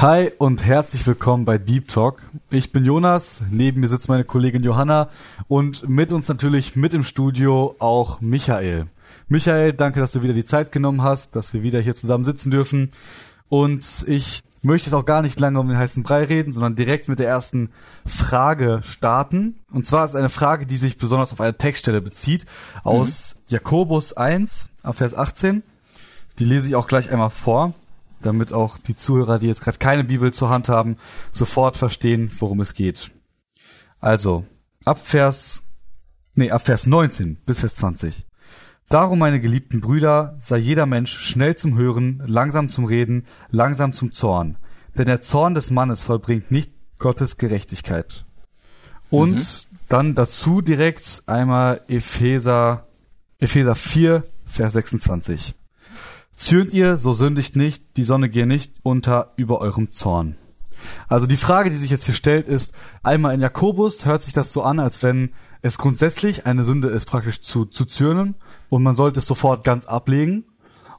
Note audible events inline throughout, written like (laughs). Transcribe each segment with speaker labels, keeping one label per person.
Speaker 1: Hi und herzlich willkommen bei Deep Talk. Ich bin Jonas, neben mir sitzt meine Kollegin Johanna und mit uns natürlich mit im Studio auch Michael. Michael, danke, dass du wieder die Zeit genommen hast, dass wir wieder hier zusammen sitzen dürfen. Und ich möchte jetzt auch gar nicht lange um den heißen Brei reden, sondern direkt mit der ersten Frage starten. Und zwar ist eine Frage, die sich besonders auf eine Textstelle bezieht, aus mhm. Jakobus 1, Vers 18. Die lese ich auch gleich einmal vor damit auch die Zuhörer, die jetzt gerade keine Bibel zur Hand haben, sofort verstehen, worum es geht. Also, ab Vers, nee, ab Vers 19 bis Vers 20. Darum, meine geliebten Brüder, sei jeder Mensch schnell zum Hören, langsam zum Reden, langsam zum Zorn. Denn der Zorn des Mannes vollbringt nicht Gottes Gerechtigkeit. Und mhm. dann dazu direkt einmal Epheser, Epheser 4, Vers 26. Zürnt ihr, so sündigt nicht, die Sonne gehe nicht unter über eurem Zorn. Also die Frage, die sich jetzt hier stellt, ist, einmal in Jakobus hört sich das so an, als wenn es grundsätzlich eine Sünde ist, praktisch zu, zu zürnen und man sollte es sofort ganz ablegen.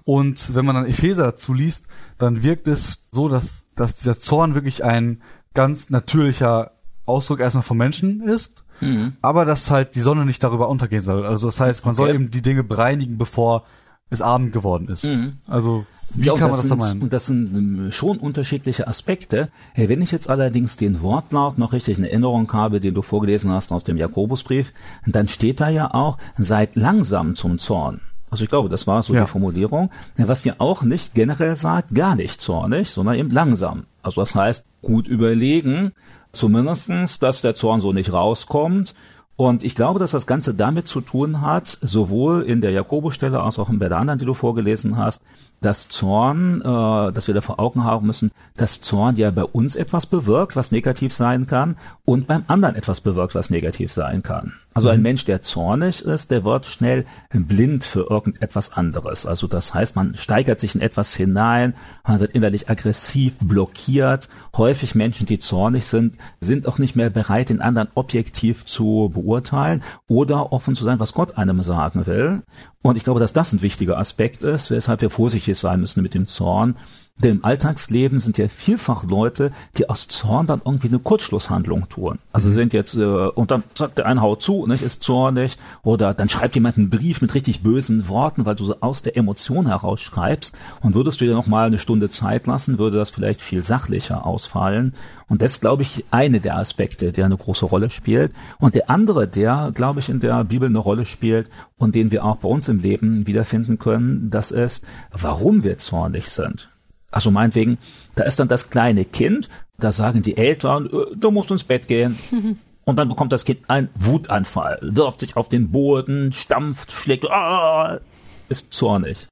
Speaker 1: Und wenn man dann Epheser dazu liest, dann wirkt es so, dass, dass dieser Zorn wirklich ein ganz natürlicher Ausdruck erstmal vom Menschen ist, mhm. aber dass halt die Sonne nicht darüber untergehen soll. Also das heißt, man okay. soll eben die Dinge bereinigen, bevor es Abend geworden ist. Mhm. Also wie ja, kann man das
Speaker 2: sind,
Speaker 1: meinen?
Speaker 2: Und das sind ähm, schon unterschiedliche Aspekte. Hey, wenn ich jetzt allerdings den Wortlaut noch richtig in Erinnerung habe, den du vorgelesen hast aus dem Jakobusbrief, dann steht da ja auch, seid langsam zum Zorn. Also ich glaube, das war so ja. die Formulierung, was ja auch nicht generell sagt, gar nicht zornig, sondern eben langsam. Also das heißt, gut überlegen, zumindestens, dass der Zorn so nicht rauskommt und ich glaube, dass das Ganze damit zu tun hat, sowohl in der Jakobusstelle als auch in der anderen, die du vorgelesen hast, dass Zorn, äh, dass wir da vor Augen haben müssen, dass Zorn ja bei uns etwas bewirkt, was negativ sein kann, und beim anderen etwas bewirkt, was negativ sein kann. Also ein mhm. Mensch, der zornig ist, der wird schnell blind für irgendetwas anderes. Also das heißt, man steigert sich in etwas hinein, man wird innerlich aggressiv, blockiert. Häufig Menschen, die zornig sind, sind auch nicht mehr bereit, den anderen objektiv zu beurteilen oder offen zu sein, was Gott einem sagen will. Und ich glaube, dass das ein wichtiger Aspekt ist, weshalb wir vorsichtig sein müssen mit dem Zorn. Denn im Alltagsleben sind ja vielfach Leute, die aus Zorn dann irgendwie eine Kurzschlusshandlung tun. Also mhm. sind jetzt, äh, und dann sagt der eine haut zu, nicht, ist zornig, oder dann schreibt jemand einen Brief mit richtig bösen Worten, weil du so aus der Emotion heraus schreibst. Und würdest du dir noch mal eine Stunde Zeit lassen, würde das vielleicht viel sachlicher ausfallen. Und das glaube ich, eine der Aspekte, der eine große Rolle spielt. Und der andere, der, glaube ich, in der Bibel eine Rolle spielt und den wir auch bei uns im Leben wiederfinden können, das ist, warum wir zornig sind. Also meinetwegen, da ist dann das kleine Kind, da sagen die Eltern, äh, du musst ins Bett gehen. (laughs) Und dann bekommt das Kind einen Wutanfall, wirft sich auf den Boden, stampft, schlägt, ah, ist zornig.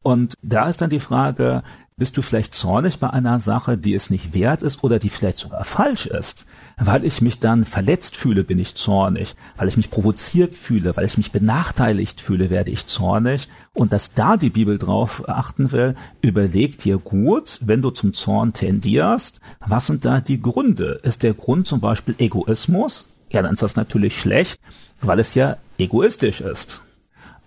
Speaker 2: Und da ist dann die Frage, bist du vielleicht zornig bei einer Sache, die es nicht wert ist oder die vielleicht sogar falsch ist? Weil ich mich dann verletzt fühle, bin ich zornig. Weil ich mich provoziert fühle, weil ich mich benachteiligt fühle, werde ich zornig. Und dass da die Bibel drauf achten will, überleg dir gut, wenn du zum Zorn tendierst, was sind da die Gründe? Ist der Grund zum Beispiel Egoismus? Ja, dann ist das natürlich schlecht, weil es ja egoistisch ist.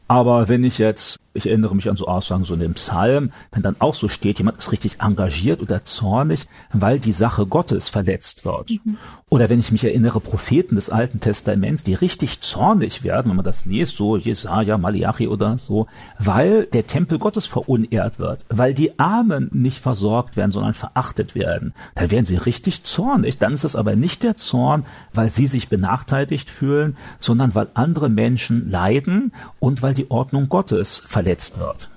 Speaker 2: Aber wenn ich jetzt ich erinnere mich an so Aussagen so in dem Psalm, wenn dann auch so steht, jemand ist richtig engagiert oder zornig, weil die Sache Gottes verletzt wird. Mhm. Oder wenn ich mich erinnere, Propheten des Alten Testaments, die richtig zornig werden, wenn man das liest, so Jesaja, Malachi oder so, weil der Tempel Gottes verunehrt wird, weil die Armen nicht versorgt werden, sondern verachtet werden, dann werden sie richtig zornig. Dann ist es aber nicht der Zorn, weil sie sich benachteiligt fühlen, sondern weil andere Menschen leiden und weil die Ordnung Gottes verletzt verletzt wird.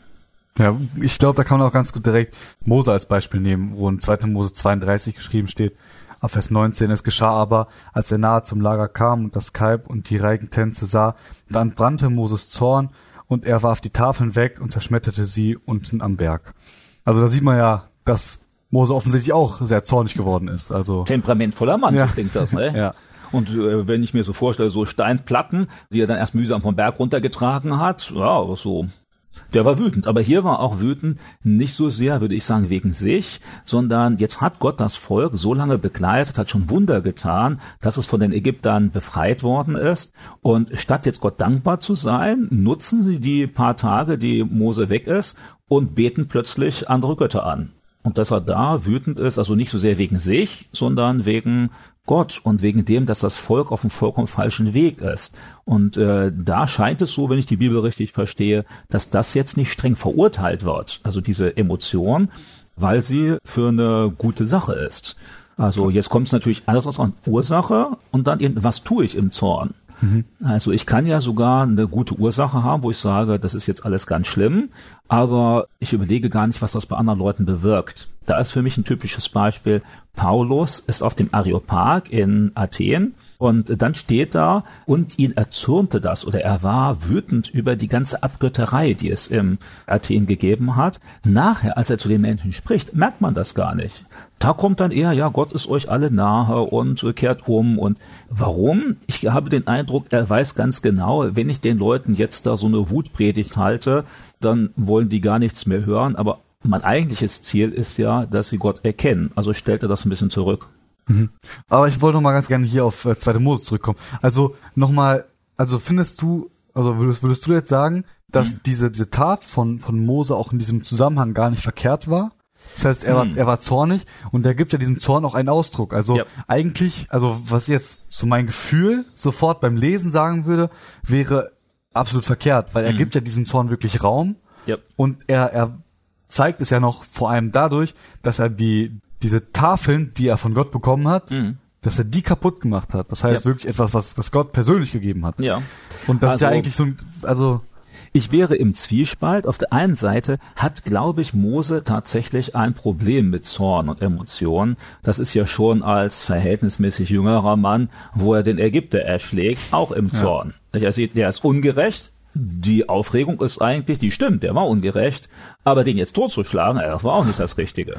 Speaker 1: Ja, ich glaube, da kann man auch ganz gut direkt Mose als Beispiel nehmen, wo in 2. Mose 32 geschrieben steht, auf Vers 19, es geschah aber, als er nahe zum Lager kam und das Kalb und die Reigentänze sah, dann brannte Moses Zorn und er warf die Tafeln weg und zerschmetterte sie unten am Berg. Also da sieht man ja, dass Mose offensichtlich auch sehr zornig geworden ist. Also
Speaker 2: temperamentvoller Mann, ja. klingt das, ne? (laughs)
Speaker 1: ja.
Speaker 2: Und äh, wenn ich mir so vorstelle, so Steinplatten, die er dann erst mühsam vom Berg runtergetragen hat, ja, so der war wütend, aber hier war auch wütend nicht so sehr, würde ich sagen, wegen sich, sondern jetzt hat Gott das Volk so lange begleitet, hat schon Wunder getan, dass es von den Ägyptern befreit worden ist. Und statt jetzt Gott dankbar zu sein, nutzen sie die paar Tage, die Mose weg ist, und beten plötzlich andere Götter an. Und dass er da wütend ist, also nicht so sehr wegen sich, sondern wegen Gott und wegen dem, dass das Volk auf einem vollkommen falschen Weg ist. Und äh, da scheint es so, wenn ich die Bibel richtig verstehe, dass das jetzt nicht streng verurteilt wird, also diese Emotion, weil sie für eine gute Sache ist. Also jetzt kommt es natürlich alles aus einer Ursache und dann eben, was tue ich im Zorn? Mhm. Also ich kann ja sogar eine gute Ursache haben, wo ich sage, das ist jetzt alles ganz schlimm, aber ich überlege gar nicht, was das bei anderen Leuten bewirkt. Da ist für mich ein typisches Beispiel, Paulus ist auf dem Areopag in Athen und dann steht da, und ihn erzürnte das oder er war wütend über die ganze Abgötterei, die es im Athen gegeben hat. Nachher, als er zu den Menschen spricht, merkt man das gar nicht. Da kommt dann eher, ja, Gott ist euch alle nahe und kehrt um. Und warum? Ich habe den Eindruck, er weiß ganz genau, wenn ich den Leuten jetzt da so eine Wutpredigt halte, dann wollen die gar nichts mehr hören. Aber mein eigentliches Ziel ist ja, dass sie Gott erkennen. Also stellt er das ein bisschen zurück.
Speaker 1: Mhm. Aber ich wollte noch mal ganz gerne hier auf äh, zweite Mose zurückkommen. Also nochmal, also findest du, also würdest, würdest du jetzt sagen, dass mhm. diese, diese Tat von, von Mose auch in diesem Zusammenhang gar nicht verkehrt war? Das heißt, er war, hm. er war zornig und er gibt ja diesem Zorn auch einen Ausdruck. Also ja. eigentlich, also was jetzt so mein Gefühl sofort beim Lesen sagen würde, wäre absolut verkehrt, weil er hm. gibt ja diesem Zorn wirklich Raum ja. und er, er zeigt es ja noch vor allem dadurch, dass er die, diese Tafeln, die er von Gott bekommen hat, mhm. dass er die kaputt gemacht hat. Das heißt ja. wirklich etwas, was, was Gott persönlich gegeben hat.
Speaker 2: Ja.
Speaker 1: Und das also, ist ja also eigentlich so ein, also
Speaker 2: ich wäre im Zwiespalt. Auf der einen Seite hat, glaube ich, Mose tatsächlich ein Problem mit Zorn und Emotionen. Das ist ja schon als verhältnismäßig jüngerer Mann, wo er den Ägypter erschlägt, auch im Zorn. Ja. Er sieht, der ist ungerecht, die Aufregung ist eigentlich, die stimmt, der war ungerecht, aber den jetzt totzuschlagen, das war auch nicht das Richtige.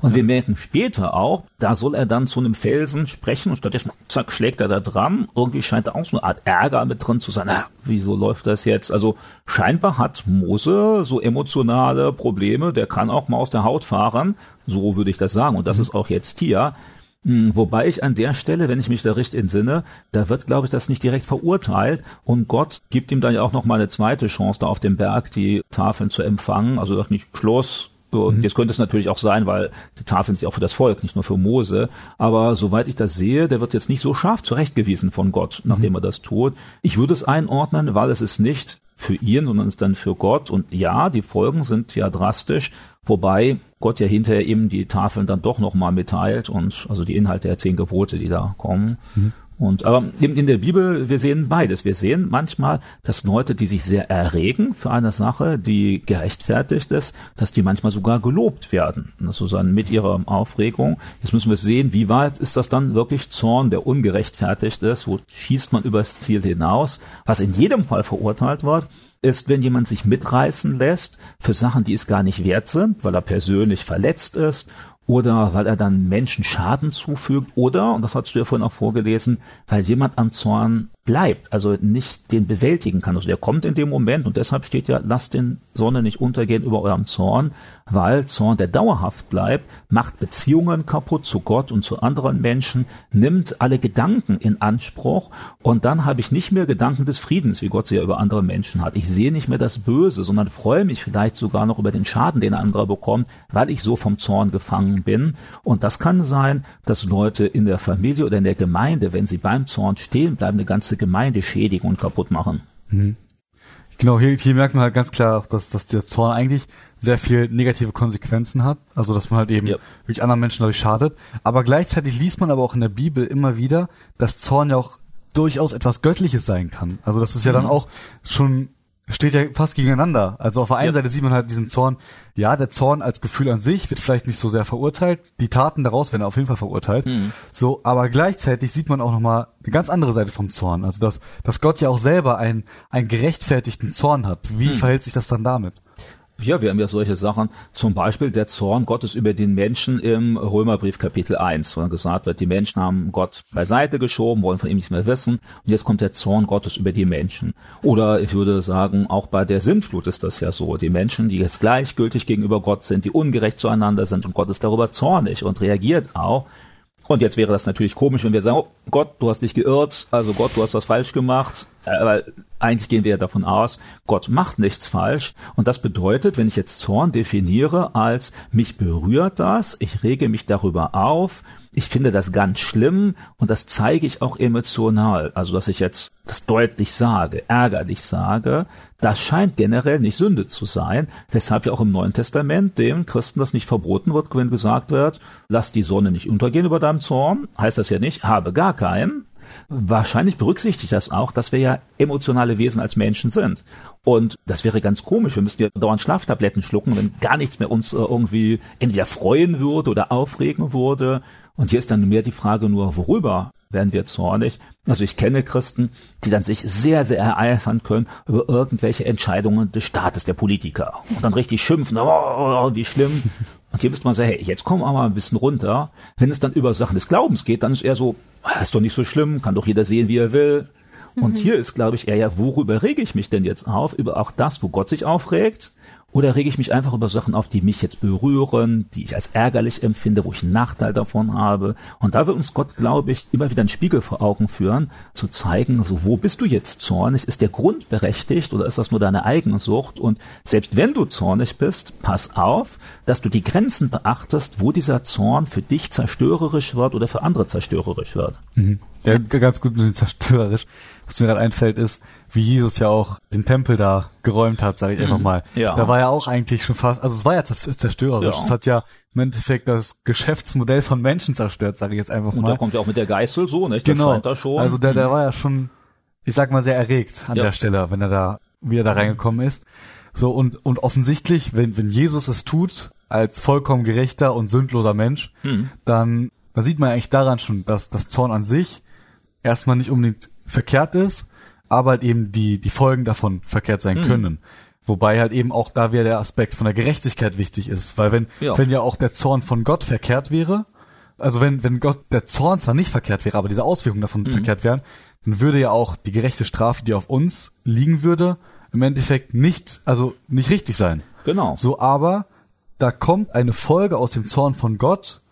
Speaker 2: Und wir merken später auch, da soll er dann zu einem Felsen sprechen und stattdessen, zack, schlägt er da dran. Irgendwie scheint da auch so eine Art Ärger mit drin zu sein. Na, wieso läuft das jetzt? Also scheinbar hat Mose so emotionale Probleme, der kann auch mal aus der Haut fahren, so würde ich das sagen. Und das ist auch jetzt hier. Hm, wobei ich an der Stelle, wenn ich mich da richtig entsinne, da wird, glaube ich, das nicht direkt verurteilt und Gott gibt ihm dann ja auch noch mal eine zweite Chance, da auf dem Berg die Tafeln zu empfangen. Also doch nicht Schluss. Und mhm. jetzt könnte es natürlich auch sein, weil die Tafeln sind ja auch für das Volk, nicht nur für Mose. Aber soweit ich das sehe, der wird jetzt nicht so scharf zurechtgewiesen von Gott, nachdem mhm. er das tut. Ich würde es einordnen, weil es ist nicht für ihn, sondern ist dann für Gott. Und ja, die Folgen sind ja drastisch, wobei Gott ja hinterher eben die Tafeln dann doch nochmal mitteilt und also die Inhalte der zehn Gebote, die da kommen. Mhm. Und aber eben in der Bibel, wir sehen beides. Wir sehen manchmal, dass Leute, die sich sehr erregen für eine Sache, die gerechtfertigt ist, dass die manchmal sogar gelobt werden. Sozusagen mit ihrer Aufregung. Jetzt müssen wir sehen, wie weit ist das dann wirklich Zorn, der ungerechtfertigt ist? Wo schießt man übers Ziel hinaus? Was in jedem Fall verurteilt wird, ist, wenn jemand sich mitreißen lässt für Sachen, die es gar nicht wert sind, weil er persönlich verletzt ist oder weil er dann Menschen Schaden zufügt. Oder, und das hast du ja vorhin auch vorgelesen, weil jemand am Zorn bleibt, also nicht den bewältigen kann. Also der kommt in dem Moment und deshalb steht ja, lasst den Sonne nicht untergehen über eurem Zorn, weil Zorn, der dauerhaft bleibt, macht Beziehungen kaputt zu Gott und zu anderen Menschen, nimmt alle Gedanken in Anspruch und dann habe ich nicht mehr Gedanken des Friedens, wie Gott sie ja über andere Menschen hat. Ich sehe nicht mehr das Böse, sondern freue mich vielleicht sogar noch über den Schaden, den andere bekommt, weil ich so vom Zorn gefangen bin. Und das kann sein, dass Leute in der Familie oder in der Gemeinde, wenn sie beim Zorn stehen bleiben, eine ganze Gemeinde schädigen und kaputt machen. Mhm.
Speaker 1: Genau, hier, hier merkt man halt ganz klar, dass, dass der Zorn eigentlich sehr viel negative Konsequenzen hat. Also dass man halt eben ja. wirklich anderen Menschen dadurch schadet. Aber gleichzeitig liest man aber auch in der Bibel immer wieder, dass Zorn ja auch durchaus etwas Göttliches sein kann. Also das ist ja mhm. dann auch schon steht ja fast gegeneinander. Also auf der einen ja. Seite sieht man halt diesen Zorn, ja, der Zorn als Gefühl an sich wird vielleicht nicht so sehr verurteilt, die Taten daraus werden auf jeden Fall verurteilt. Mhm. So, aber gleichzeitig sieht man auch nochmal eine ganz andere Seite vom Zorn. Also dass, dass Gott ja auch selber einen, einen gerechtfertigten Zorn hat. Wie mhm. verhält sich das dann damit?
Speaker 2: Ja, wir haben ja solche Sachen, zum Beispiel der Zorn Gottes über den Menschen im Römerbrief Kapitel 1, wo dann gesagt wird, die Menschen haben Gott beiseite geschoben, wollen von ihm nichts mehr wissen und jetzt kommt der Zorn Gottes über die Menschen. Oder ich würde sagen, auch bei der Sintflut ist das ja so, die Menschen, die jetzt gleichgültig gegenüber Gott sind, die ungerecht zueinander sind und Gott ist darüber zornig und reagiert auch. Und jetzt wäre das natürlich komisch, wenn wir sagen, oh Gott, du hast dich geirrt, also Gott, du hast was falsch gemacht. Aber eigentlich gehen wir ja davon aus, Gott macht nichts falsch. Und das bedeutet, wenn ich jetzt Zorn definiere als mich berührt das, ich rege mich darüber auf, ich finde das ganz schlimm und das zeige ich auch emotional. Also, dass ich jetzt das deutlich sage, ärgerlich sage, das scheint generell nicht Sünde zu sein. Weshalb ja auch im Neuen Testament dem Christen das nicht verboten wird, wenn gesagt wird, lass die Sonne nicht untergehen über deinem Zorn. Heißt das ja nicht, habe gar keinen. Wahrscheinlich berücksichtigt das auch, dass wir ja emotionale Wesen als Menschen sind. Und das wäre ganz komisch. Wir müssten ja dauernd Schlaftabletten schlucken, wenn gar nichts mehr uns äh, irgendwie entweder freuen würde oder aufregen würde. Und hier ist dann mehr die Frage nur, worüber werden wir zornig? Also ich kenne Christen, die dann sich sehr, sehr ereifern können über irgendwelche Entscheidungen des Staates, der Politiker. Und dann richtig schimpfen, oh, wie schlimm. Und hier müsste man sagen, hey, jetzt komm aber ein bisschen runter. Wenn es dann über Sachen des Glaubens geht, dann ist er so, ah, ist doch nicht so schlimm, kann doch jeder sehen, wie er will. Und mhm. hier ist, glaube ich, eher ja, worüber rege ich mich denn jetzt auf? Über auch das, wo Gott sich aufregt? Oder rege ich mich einfach über Sachen auf, die mich jetzt berühren, die ich als ärgerlich empfinde, wo ich einen Nachteil davon habe? Und da wird uns Gott, glaube ich, immer wieder einen Spiegel vor Augen führen, zu zeigen, so, wo bist du jetzt zornig? Ist der Grund berechtigt oder ist das nur deine eigene Sucht? Und selbst wenn du zornig bist, pass auf, dass du die Grenzen beachtest, wo dieser Zorn für dich zerstörerisch wird oder für andere zerstörerisch wird.
Speaker 1: Mhm. Ja, ganz gut mit dem zerstörerisch. Was mir gerade einfällt, ist, wie Jesus ja auch den Tempel da geräumt hat, sage ich einfach mhm. mal. Ja. Da war ja auch eigentlich schon fast, also es war ja zerstörerisch. Ja. Es hat ja im Endeffekt das Geschäftsmodell von Menschen zerstört, sage ich jetzt einfach mal. Und
Speaker 2: da kommt ja auch mit der Geißel so, nicht?
Speaker 1: Genau. da schon. Also der, der mhm. war ja schon, ich sag mal, sehr erregt an ja. der Stelle, wenn er da wieder da reingekommen ist. So, und, und offensichtlich, wenn, wenn Jesus es tut, als vollkommen gerechter und sündloser Mensch, mhm. dann, dann sieht man eigentlich daran schon, dass das Zorn an sich erstmal nicht unbedingt verkehrt ist, aber halt eben die, die Folgen davon verkehrt sein mhm. können. Wobei halt eben auch da wieder der Aspekt von der Gerechtigkeit wichtig ist, weil wenn, ja. wenn ja auch der Zorn von Gott verkehrt wäre, also wenn, wenn Gott, der Zorn zwar nicht verkehrt wäre, aber diese Auswirkungen davon mhm. verkehrt wären, dann würde ja auch die gerechte Strafe, die auf uns liegen würde, im Endeffekt nicht, also nicht richtig sein.
Speaker 2: Genau.
Speaker 1: So, aber da kommt eine Folge aus dem Zorn von Gott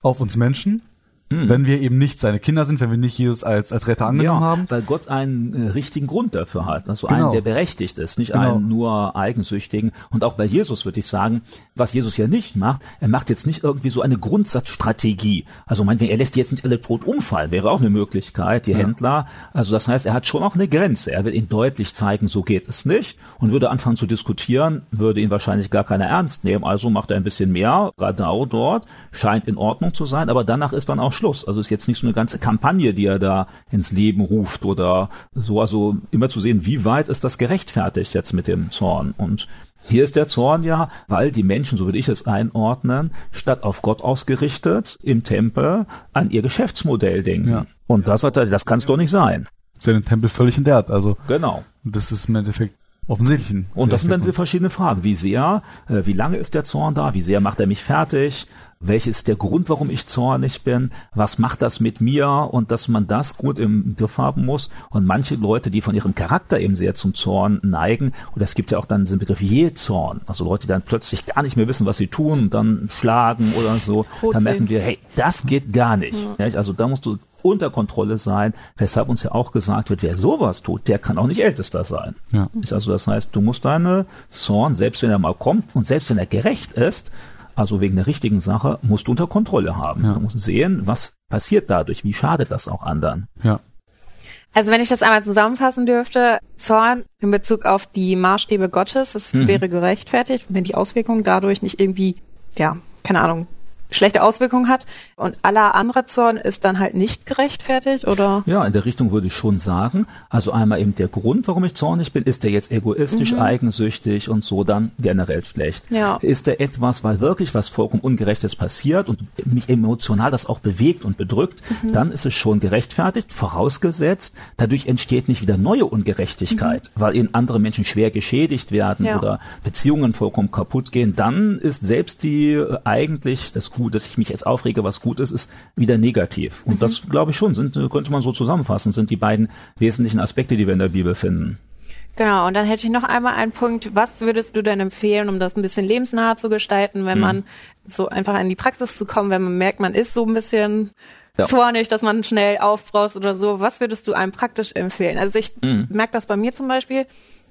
Speaker 1: auf uns Menschen, Mhm. Wenn wir eben nicht seine Kinder sind, wenn wir nicht Jesus als, als Retter angenommen ja, haben.
Speaker 2: Weil Gott einen äh, richtigen Grund dafür hat. Also genau. einen, der berechtigt ist, nicht genau. einen nur eigensüchtigen. Und auch bei Jesus würde ich sagen, was Jesus ja nicht macht, er macht jetzt nicht irgendwie so eine Grundsatzstrategie. Also meinetwegen, er lässt die jetzt nicht alle tot umfallen, wäre auch eine Möglichkeit, die ja. Händler. Also das heißt, er hat schon auch eine Grenze. Er will ihnen deutlich zeigen, so geht es nicht. Und würde anfangen zu diskutieren, würde ihn wahrscheinlich gar keiner ernst nehmen. Also macht er ein bisschen mehr, Radau dort, scheint in Ordnung zu sein, aber danach ist dann auch Schluss. Also ist jetzt nicht so eine ganze Kampagne, die er da ins Leben ruft oder so. Also immer zu sehen, wie weit ist das gerechtfertigt jetzt mit dem Zorn. Und hier ist der Zorn ja, weil die Menschen, so würde ich es einordnen, statt auf Gott ausgerichtet im Tempel an ihr Geschäftsmodell denken. Ja. Und das hat er, das kann es doch nicht sein.
Speaker 1: Ist ja den Tempel völlig entehrt, also.
Speaker 2: Genau.
Speaker 1: Das ist im Endeffekt offensichtlich.
Speaker 2: Und das sind dann diese verschiedenen Fragen. Wie sehr, äh, wie lange ist der Zorn da? Wie sehr macht er mich fertig? Welches ist der Grund, warum ich zornig bin, was macht das mit mir und dass man das gut im Griff haben muss. Und manche Leute, die von ihrem Charakter eben sehr zum Zorn neigen, und es gibt ja auch dann diesen Begriff Jezorn, also Leute, die dann plötzlich gar nicht mehr wissen, was sie tun und dann schlagen oder so, da merken wir, hey, das geht gar nicht. Ja. Also da musst du unter Kontrolle sein, weshalb uns ja auch gesagt wird, wer sowas tut, der kann auch nicht Ältester sein. Ja. Also das heißt, du musst deine Zorn, selbst wenn er mal kommt und selbst wenn er gerecht ist, also wegen der richtigen Sache, musst du unter Kontrolle haben. Ja. Du musst sehen, was passiert dadurch, wie schadet das auch anderen.
Speaker 1: Ja.
Speaker 3: Also wenn ich das einmal zusammenfassen dürfte, Zorn in Bezug auf die Maßstäbe Gottes, das mhm. wäre gerechtfertigt, wenn die Auswirkungen dadurch nicht irgendwie, ja, keine Ahnung, schlechte Auswirkungen hat. Und aller andere Zorn ist dann halt nicht gerechtfertigt, oder?
Speaker 2: Ja, in der Richtung würde ich schon sagen. Also einmal eben der Grund, warum ich zornig bin, ist der jetzt egoistisch, mhm. eigensüchtig und so dann generell schlecht. Ja. Ist der etwas, weil wirklich was vollkommen Ungerechtes passiert und mich emotional das auch bewegt und bedrückt, mhm. dann ist es schon gerechtfertigt, vorausgesetzt, dadurch entsteht nicht wieder neue Ungerechtigkeit, mhm. weil eben andere Menschen schwer geschädigt werden ja. oder Beziehungen vollkommen kaputt gehen, dann ist selbst die äh, eigentlich das gut, dass ich mich jetzt aufrege, was gut ist, ist wieder negativ. Und mhm. das glaube ich schon, sind, könnte man so zusammenfassen, sind die beiden wesentlichen Aspekte, die wir in der Bibel finden.
Speaker 3: Genau, und dann hätte ich noch einmal einen Punkt. Was würdest du denn empfehlen, um das ein bisschen lebensnah zu gestalten, wenn mhm. man so einfach in die Praxis zu kommen, wenn man merkt, man ist so ein bisschen ja. zornig, dass man schnell aufbraust oder so. Was würdest du einem praktisch empfehlen? Also ich mhm. merke das bei mir zum Beispiel,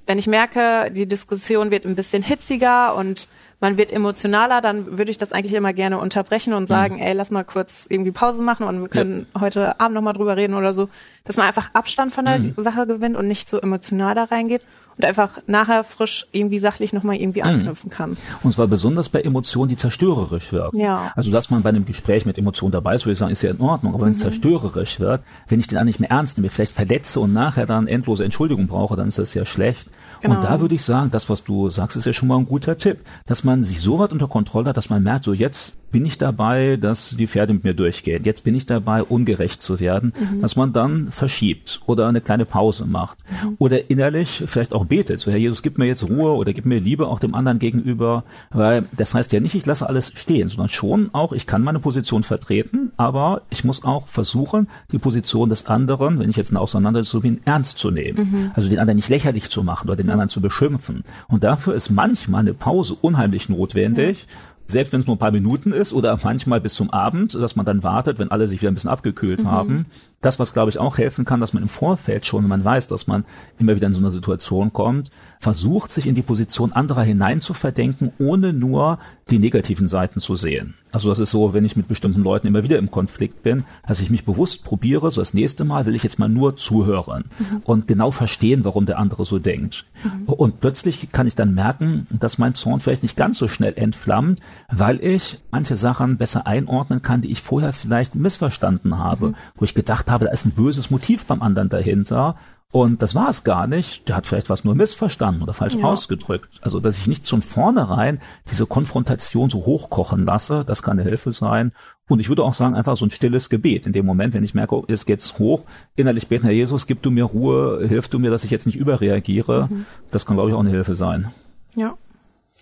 Speaker 3: wenn ich merke, die Diskussion wird ein bisschen hitziger und man wird emotionaler, dann würde ich das eigentlich immer gerne unterbrechen und sagen, mhm. ey, lass mal kurz irgendwie Pause machen und wir können ja. heute Abend nochmal drüber reden oder so, dass man einfach Abstand von der mhm. Sache gewinnt und nicht so emotional da reingeht und einfach nachher frisch irgendwie sachlich nochmal irgendwie mhm. anknüpfen kann.
Speaker 2: Und zwar besonders bei Emotionen, die zerstörerisch wirken. Ja. Also dass man bei einem Gespräch mit Emotionen dabei ist, würde ich sagen, ist ja in Ordnung. Aber wenn es mhm. zerstörerisch wird, wenn ich den dann nicht mehr ernst nehme, vielleicht verletze und nachher dann endlose Entschuldigung brauche, dann ist das ja schlecht. Genau. Und da würde ich sagen, das, was du sagst, ist ja schon mal ein guter Tipp, dass man sich so weit unter Kontrolle hat, dass man merkt, so jetzt bin ich dabei, dass die Pferde mit mir durchgehen. Jetzt bin ich dabei, ungerecht zu werden, mhm. dass man dann verschiebt oder eine kleine Pause macht mhm. oder innerlich vielleicht auch betet. So, Herr Jesus, gib mir jetzt Ruhe oder gib mir Liebe auch dem anderen gegenüber, weil das heißt ja nicht, ich lasse alles stehen, sondern schon auch, ich kann meine Position vertreten, aber ich muss auch versuchen, die Position des anderen, wenn ich jetzt eine Auseinandersetzung bin, ernst zu nehmen. Mhm. Also den anderen nicht lächerlich zu machen oder den anderen zu beschimpfen. Und dafür ist manchmal eine Pause unheimlich notwendig selbst wenn es nur ein paar Minuten ist oder manchmal bis zum Abend, dass man dann wartet, wenn alle sich wieder ein bisschen abgekühlt mhm. haben. Das, was glaube ich auch helfen kann, dass man im Vorfeld schon, wenn man weiß, dass man immer wieder in so eine Situation kommt, versucht, sich in die Position anderer hinein zu verdenken, ohne nur die negativen Seiten zu sehen. Also das ist so, wenn ich mit bestimmten Leuten immer wieder im Konflikt bin, dass ich mich bewusst probiere, so das nächste Mal will ich jetzt mal nur zuhören mhm. und genau verstehen, warum der andere so denkt. Mhm. Und plötzlich kann ich dann merken, dass mein Zorn vielleicht nicht ganz so schnell entflammt, weil ich manche Sachen besser einordnen kann, die ich vorher vielleicht missverstanden habe, mhm. wo ich gedacht habe, da ist ein böses Motiv beim anderen dahinter und das war es gar nicht. Der hat vielleicht was nur missverstanden oder falsch ja. ausgedrückt. Also, dass ich nicht von vornherein diese Konfrontation so hochkochen lasse, das kann eine Hilfe sein. Und ich würde auch sagen, einfach so ein stilles Gebet. In dem Moment, wenn ich merke, oh, jetzt geht's hoch, innerlich beten, Herr Jesus, gib du mir Ruhe, hilf du mir, dass ich jetzt nicht überreagiere. Mhm. Das kann, glaube ich, auch eine Hilfe sein.
Speaker 3: Ja.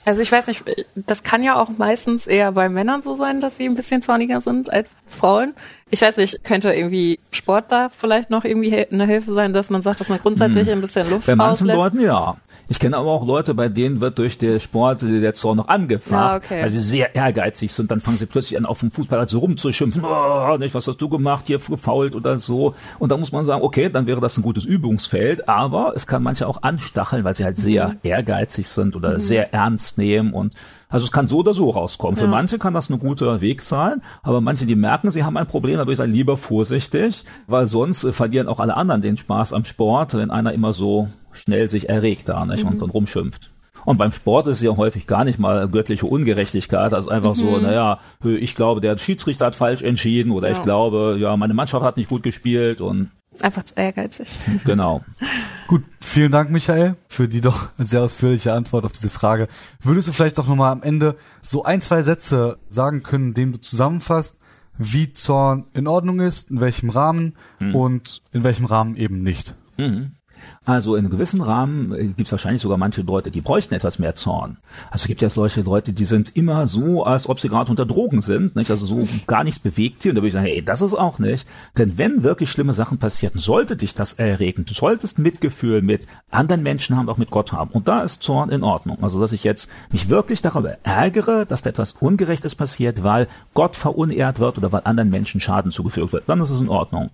Speaker 3: Also ich weiß nicht, das kann ja auch meistens eher bei Männern so sein, dass sie ein bisschen zorniger sind als Frauen. Ich weiß nicht, könnte irgendwie Sport da vielleicht noch irgendwie eine Hilfe sein, dass man sagt, dass man grundsätzlich hm. ein bisschen Luft
Speaker 2: Bei manchen rauslässt? Leuten ja. Ich kenne aber auch Leute, bei denen wird durch den Sport der Zorn noch angefacht, ja, okay. weil sie sehr ehrgeizig sind. Dann fangen sie plötzlich an, auf dem Fußball so rumzuschimpfen. Oh, nicht, was hast du gemacht, hier gefault oder so. Und da muss man sagen, okay, dann wäre das ein gutes Übungsfeld. Aber es kann manche auch anstacheln, weil sie halt sehr mhm. ehrgeizig sind oder mhm. sehr ernst nehmen und also es kann so oder so rauskommen. Ja. Für manche kann das ein guter Weg sein, aber manche, die merken, sie haben ein Problem, dadurch sei lieber vorsichtig, weil sonst äh, verlieren auch alle anderen den Spaß am Sport, wenn einer immer so schnell sich erregt da nicht, mhm. und dann rumschimpft. Und beim Sport ist ja häufig gar nicht mal göttliche Ungerechtigkeit, also einfach mhm. so, naja, ich glaube, der Schiedsrichter hat falsch entschieden oder ja. ich glaube, ja, meine Mannschaft hat nicht gut gespielt und
Speaker 3: einfach zu ehrgeizig.
Speaker 2: Genau.
Speaker 1: Gut, vielen Dank, Michael, für die doch sehr ausführliche Antwort auf diese Frage. Würdest du vielleicht doch nochmal am Ende so ein, zwei Sätze sagen können, indem du zusammenfasst, wie Zorn in Ordnung ist, in welchem Rahmen mhm. und in welchem Rahmen eben nicht? Mhm.
Speaker 2: Also in einem gewissen Rahmen äh, gibt es wahrscheinlich sogar manche Leute, die bräuchten etwas mehr Zorn. Also gibt ja solche Leute, die sind immer so, als ob sie gerade unter Drogen sind, nicht? Also so (laughs) gar nichts bewegt hier. Und da würde ich sagen, hey, das ist auch nicht. Denn wenn wirklich schlimme Sachen passieren, sollte dich das erregen. Du solltest Mitgefühl mit anderen Menschen haben, auch mit Gott haben. Und da ist Zorn in Ordnung. Also dass ich jetzt mich wirklich darüber ärgere, dass da etwas Ungerechtes passiert, weil Gott verunehrt wird oder weil anderen Menschen Schaden zugefügt wird, dann ist es in Ordnung.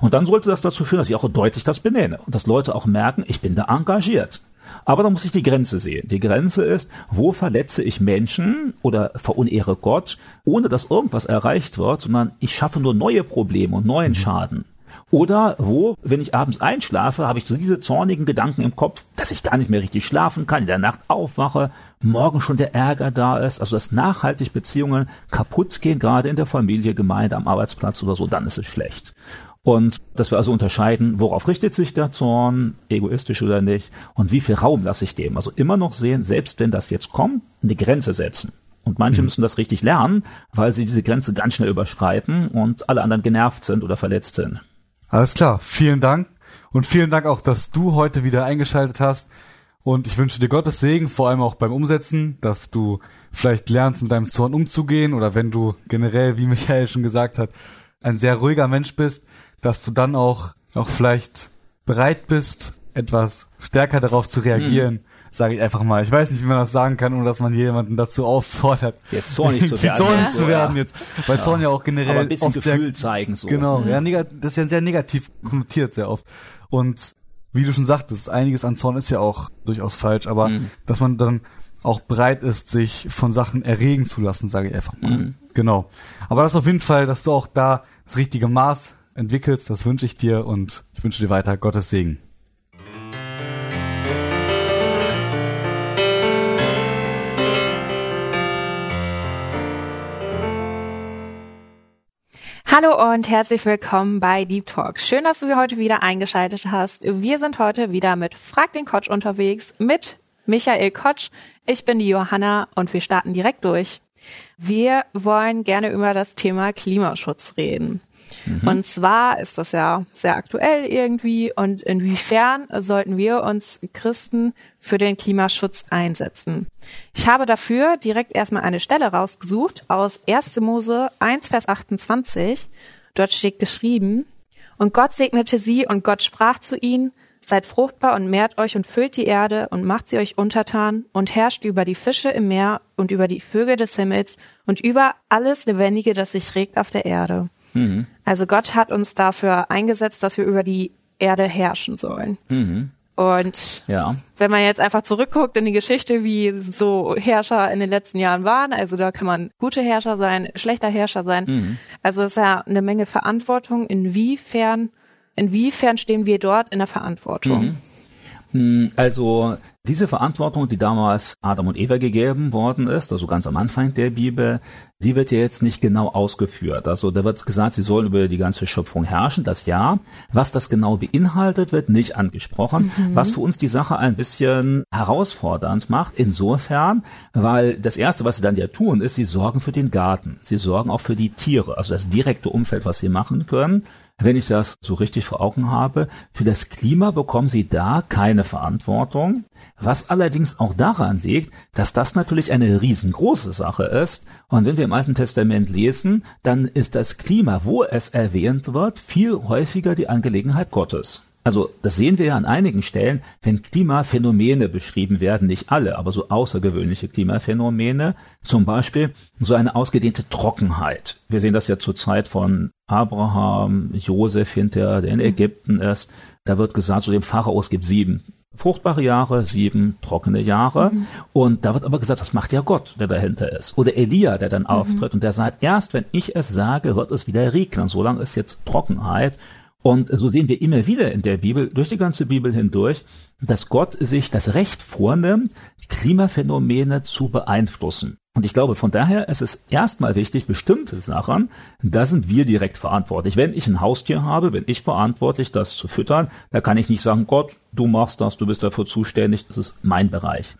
Speaker 2: Und dann sollte das dazu führen, dass ich auch deutlich das benenne und dass Leute auch merken, ich bin da engagiert. Aber da muss ich die Grenze sehen. Die Grenze ist, wo verletze ich Menschen oder verunehre Gott, ohne dass irgendwas erreicht wird, sondern ich schaffe nur neue Probleme und neuen mhm. Schaden. Oder wo, wenn ich abends einschlafe, habe ich so diese zornigen Gedanken im Kopf, dass ich gar nicht mehr richtig schlafen kann, in der Nacht aufwache, morgen schon der Ärger da ist, also dass nachhaltig Beziehungen kaputt gehen, gerade in der Familie, Gemeinde, am Arbeitsplatz oder so, dann ist es schlecht. Und dass wir also unterscheiden, worauf richtet sich der Zorn, egoistisch oder nicht, und wie viel Raum lasse ich dem. Also immer noch sehen, selbst wenn das jetzt kommt, eine Grenze setzen. Und manche mhm. müssen das richtig lernen, weil sie diese Grenze ganz schnell überschreiten und alle anderen genervt sind oder verletzt sind.
Speaker 1: Alles klar, vielen Dank. Und vielen Dank auch, dass du heute wieder eingeschaltet hast. Und ich wünsche dir Gottes Segen, vor allem auch beim Umsetzen, dass du vielleicht lernst, mit deinem Zorn umzugehen oder wenn du generell, wie Michael schon gesagt hat, ein sehr ruhiger Mensch bist, dass du dann auch, auch vielleicht bereit bist, etwas stärker darauf zu reagieren. Mhm. Sage ich einfach mal. Ich weiß nicht, wie man das sagen kann, ohne dass man jemanden dazu auffordert,
Speaker 2: jetzt zornig zu (laughs) werden.
Speaker 1: zornig zu werden jetzt, weil ja. Zorn ja auch generell Aber
Speaker 2: ein bisschen Gefühl sehr, zeigen so.
Speaker 1: Genau, mhm. ja, das ist ja sehr negativ konnotiert sehr oft. Und wie du schon sagtest, einiges an Zorn ist ja auch durchaus falsch, aber mhm. dass man dann auch bereit ist, sich von Sachen erregen zu lassen, sage ich einfach mal. Mhm. Genau. Aber das auf jeden Fall, dass du auch da das richtige Maß entwickelst, das wünsche ich dir und ich wünsche dir weiter Gottes Segen.
Speaker 3: Hallo und herzlich willkommen bei Deep Talk. Schön, dass du heute wieder eingeschaltet hast. Wir sind heute wieder mit Frag den Kotsch unterwegs mit Michael Kotsch. Ich bin die Johanna und wir starten direkt durch. Wir wollen gerne über das Thema Klimaschutz reden. Mhm. Und zwar ist das ja sehr aktuell irgendwie und inwiefern sollten wir uns Christen für den Klimaschutz einsetzen. Ich habe dafür direkt erstmal eine Stelle rausgesucht aus 1. Mose 1, Vers 28. Dort steht geschrieben, und Gott segnete sie und Gott sprach zu ihnen, Seid fruchtbar und mehrt euch und füllt die Erde und macht sie euch untertan und herrscht über die Fische im Meer und über die Vögel des Himmels und über alles Lebendige, das sich regt auf der Erde. Mhm. Also Gott hat uns dafür eingesetzt, dass wir über die Erde herrschen sollen. Mhm. Und ja. wenn man jetzt einfach zurückguckt in die Geschichte, wie so Herrscher in den letzten Jahren waren, also da kann man gute Herrscher sein, schlechter Herrscher sein. Mhm. Also es ist ja eine Menge Verantwortung. Inwiefern, inwiefern stehen wir dort in der Verantwortung?
Speaker 2: Hm, also diese Verantwortung, die damals Adam und Eva gegeben worden ist, also ganz am Anfang der Bibel, die wird ja jetzt nicht genau ausgeführt. Also da wird gesagt, sie sollen über die ganze Schöpfung herrschen, das ja. Was das genau beinhaltet, wird nicht angesprochen, mhm. was für uns die Sache ein bisschen herausfordernd macht, insofern, weil das Erste, was sie dann ja tun, ist, sie sorgen für den Garten. Sie sorgen auch für die Tiere, also das direkte Umfeld, was sie machen können wenn ich das so richtig vor Augen habe, für das Klima bekommen sie da keine Verantwortung, was allerdings auch daran liegt, dass das natürlich eine riesengroße Sache ist. Und wenn wir im Alten Testament lesen, dann ist das Klima, wo es erwähnt wird, viel häufiger die Angelegenheit Gottes. Also das sehen wir ja an einigen Stellen, wenn Klimaphänomene beschrieben werden, nicht alle, aber so außergewöhnliche Klimaphänomene, zum Beispiel so eine ausgedehnte Trockenheit. Wir sehen das ja zur Zeit von Abraham, Josef hinter, der in Ägypten ist. Da wird gesagt, so dem Pharao, es gibt sieben fruchtbare Jahre, sieben trockene Jahre. Mhm. Und da wird aber gesagt, das macht ja Gott, der dahinter ist. Oder Elia, der dann mhm. auftritt und der sagt, erst wenn ich es sage, wird es wieder regnen. Solange ist jetzt Trockenheit. Und so sehen wir immer wieder in der Bibel, durch die ganze Bibel hindurch, dass Gott sich das Recht vornimmt, Klimaphänomene zu beeinflussen. Und ich glaube, von daher ist es erstmal wichtig, bestimmte Sachen, da sind wir direkt verantwortlich. Wenn ich ein Haustier habe, bin ich verantwortlich, das zu füttern. Da kann ich nicht sagen, Gott, du machst das, du bist dafür zuständig, das ist mein Bereich.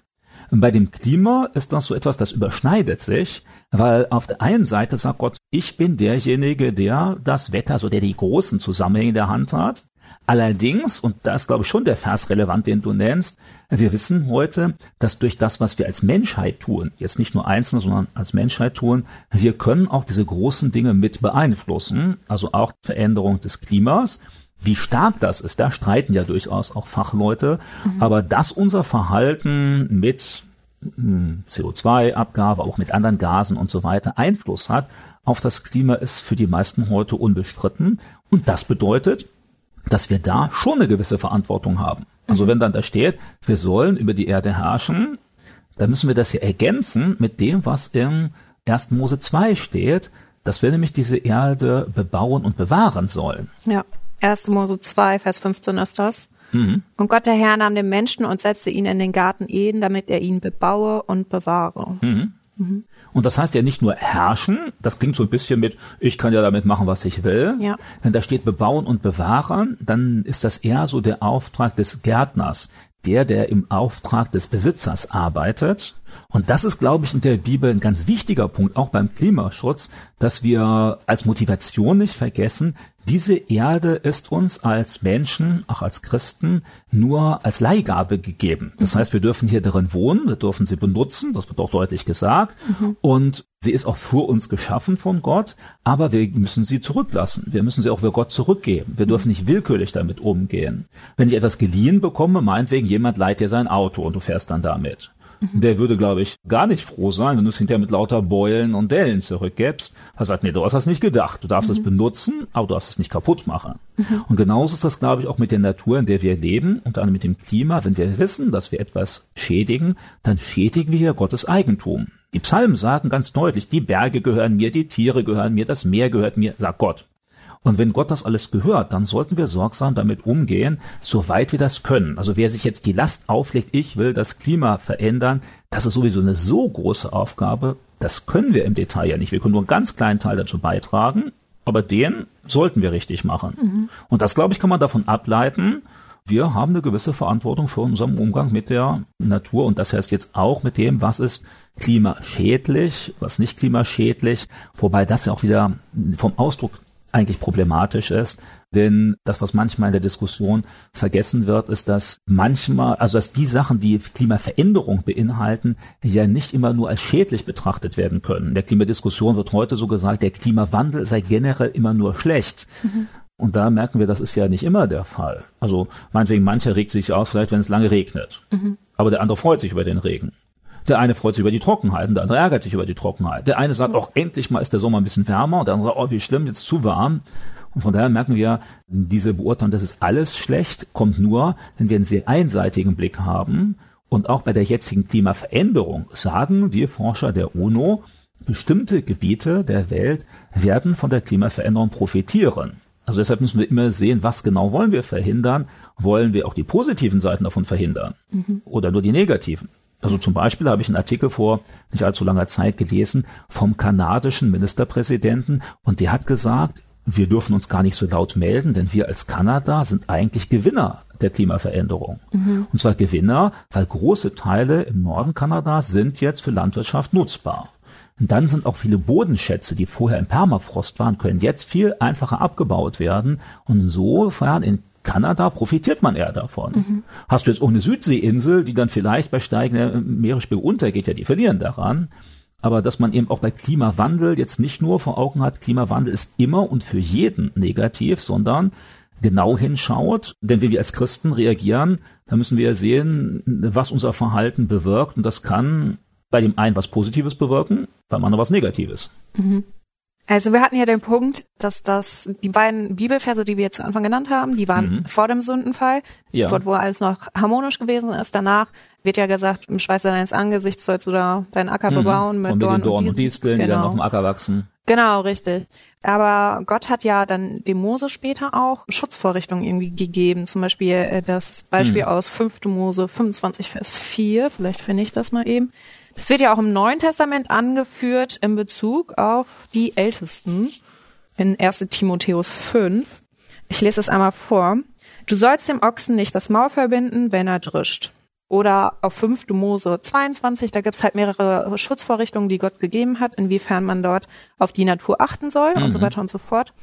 Speaker 2: Bei dem Klima ist das so etwas, das überschneidet sich, weil auf der einen Seite sagt Gott, ich bin derjenige, der das Wetter, so der die großen Zusammenhänge in der Hand hat. Allerdings, und da ist glaube ich schon der Vers relevant, den du nennst, wir wissen heute, dass durch das, was wir als Menschheit tun, jetzt nicht nur Einzelne, sondern als Menschheit tun, wir können auch diese großen Dinge mit beeinflussen, also auch Veränderung des Klimas. Wie stark das ist, da streiten ja durchaus auch Fachleute. Mhm. Aber dass unser Verhalten mit hm, CO2-Abgabe, auch mit anderen Gasen und so weiter Einfluss hat auf das Klima, ist für die meisten heute unbestritten. Und das bedeutet, dass wir da schon eine gewisse Verantwortung haben. Also mhm. wenn dann da steht, wir sollen über die Erde herrschen, dann müssen wir das ja ergänzen mit dem, was im 1. Mose 2 steht, dass wir nämlich diese Erde bebauen und bewahren sollen.
Speaker 3: Ja. 1. Mose 2, Vers 15 ist das. Mhm. Und Gott der Herr nahm den Menschen und setzte ihn in den Garten Eden, damit er ihn bebaue und bewahre.
Speaker 2: Mhm. Mhm. Und das heißt ja nicht nur herrschen, das klingt so ein bisschen mit, ich kann ja damit machen, was ich will. Ja. Wenn da steht bebauen und bewahren, dann ist das eher so der Auftrag des Gärtners, der, der im Auftrag des Besitzers arbeitet. Und das ist, glaube ich, in der Bibel ein ganz wichtiger Punkt, auch beim Klimaschutz, dass wir als Motivation nicht vergessen, diese Erde ist uns als Menschen, auch als Christen, nur als Leihgabe gegeben. Das heißt, wir dürfen hier darin wohnen, wir dürfen sie benutzen, das wird auch deutlich gesagt. Mhm. Und sie ist auch für uns geschaffen von Gott, aber wir müssen sie zurücklassen. Wir müssen sie auch für Gott zurückgeben. Wir dürfen nicht willkürlich damit umgehen. Wenn ich etwas geliehen bekomme, meinetwegen jemand leiht dir sein Auto und du fährst dann damit. Mhm. Der würde, glaube ich, gar nicht froh sein, wenn du es hinterher mit lauter Beulen und Dellen zurückgibst. Er sagt, nee, du hast das nicht gedacht. Du darfst mhm. es benutzen, aber du darfst es nicht kaputt machen. Mhm. Und genauso ist das, glaube ich, auch mit der Natur, in der wir leben und dann mit dem Klima. Wenn wir wissen, dass wir etwas schädigen, dann schädigen wir Gottes Eigentum. Die Psalmen sagen ganz deutlich, die Berge gehören mir, die Tiere gehören mir, das Meer gehört mir, sagt Gott. Und wenn Gott das alles gehört, dann sollten wir sorgsam damit umgehen, soweit wir das können. Also wer sich jetzt die Last auflegt, ich will das Klima verändern, das ist sowieso eine so große Aufgabe, das können wir im Detail ja nicht. Wir können nur einen ganz kleinen Teil dazu beitragen, aber den sollten wir richtig machen. Mhm. Und das, glaube ich, kann man davon ableiten, wir haben eine gewisse Verantwortung für unseren Umgang mit der Natur und das heißt jetzt auch mit dem, was ist klimaschädlich, was nicht klimaschädlich, wobei das ja auch wieder vom Ausdruck eigentlich problematisch ist. Denn das, was manchmal in der Diskussion vergessen wird, ist, dass manchmal, also dass die Sachen, die Klimaveränderung beinhalten, ja nicht immer nur als schädlich betrachtet werden können. In der Klimadiskussion wird heute so gesagt, der Klimawandel sei generell immer nur schlecht. Mhm. Und da merken wir, das ist ja nicht immer der Fall. Also meinetwegen, mancher regt sich aus, vielleicht wenn es lange regnet. Mhm. Aber der andere freut sich über den Regen. Der eine freut sich über die Trockenheit und der andere ärgert sich über die Trockenheit. Der eine sagt, auch endlich mal ist der Sommer ein bisschen wärmer und der andere sagt, oh, wie schlimm, jetzt zu warm. Und von daher merken wir, diese Beurteilung, das ist alles schlecht, kommt nur, wenn wir einen sehr einseitigen Blick haben. Und auch bei der jetzigen Klimaveränderung sagen die Forscher der UNO, bestimmte Gebiete der Welt werden von der Klimaveränderung profitieren. Also deshalb müssen wir immer sehen, was genau wollen wir verhindern. Wollen wir auch die positiven Seiten davon verhindern mhm. oder nur die negativen? Also zum Beispiel habe ich einen Artikel vor nicht allzu langer Zeit gelesen vom kanadischen Ministerpräsidenten und der hat gesagt, wir dürfen uns gar nicht so laut melden, denn wir als Kanada sind eigentlich Gewinner der Klimaveränderung. Mhm. Und zwar Gewinner, weil große Teile im Norden Kanadas sind jetzt für Landwirtschaft nutzbar. Und dann sind auch viele Bodenschätze, die vorher im Permafrost waren, können jetzt viel einfacher abgebaut werden. Und insofern in Kanada profitiert man eher davon. Mhm. Hast du jetzt auch eine Südseeinsel, die dann vielleicht bei steigendem Meeresspiegel untergeht, ja, die verlieren daran. Aber dass man eben auch bei Klimawandel jetzt nicht nur vor Augen hat, Klimawandel ist immer und für jeden negativ, sondern genau hinschaut. Denn wenn wir als Christen reagieren, dann müssen wir sehen, was unser Verhalten bewirkt. Und das kann bei dem einen was Positives bewirken, beim anderen was Negatives. Mhm.
Speaker 3: Also wir hatten ja den Punkt, dass das die beiden Bibelverse, die wir jetzt zu Anfang genannt haben, die waren mhm. vor dem Sündenfall, ja. dort wo alles noch harmonisch gewesen ist. Danach wird ja gesagt, im Schweiß deines Angesichts sollst du da deinen Acker mhm. bebauen mit,
Speaker 2: mit
Speaker 3: Dorn,
Speaker 2: Dorn und, Disteln, genau. die dann genau. auf dem Acker wachsen.
Speaker 3: Genau, richtig. Aber Gott hat ja dann dem Mose später auch Schutzvorrichtungen irgendwie gegeben. Zum Beispiel äh, das Beispiel mhm. aus 5. Mose 25, Vers 4. Vielleicht finde ich das mal eben. Das wird ja auch im Neuen Testament angeführt in Bezug auf die Ältesten in 1 Timotheus 5. Ich lese es einmal vor. Du sollst dem Ochsen nicht das Maul verbinden, wenn er drischt. Oder auf 5. Mose 22, da gibt's halt mehrere Schutzvorrichtungen, die Gott gegeben hat, inwiefern man dort auf die Natur achten soll mhm. und so mhm. weiter und so fort.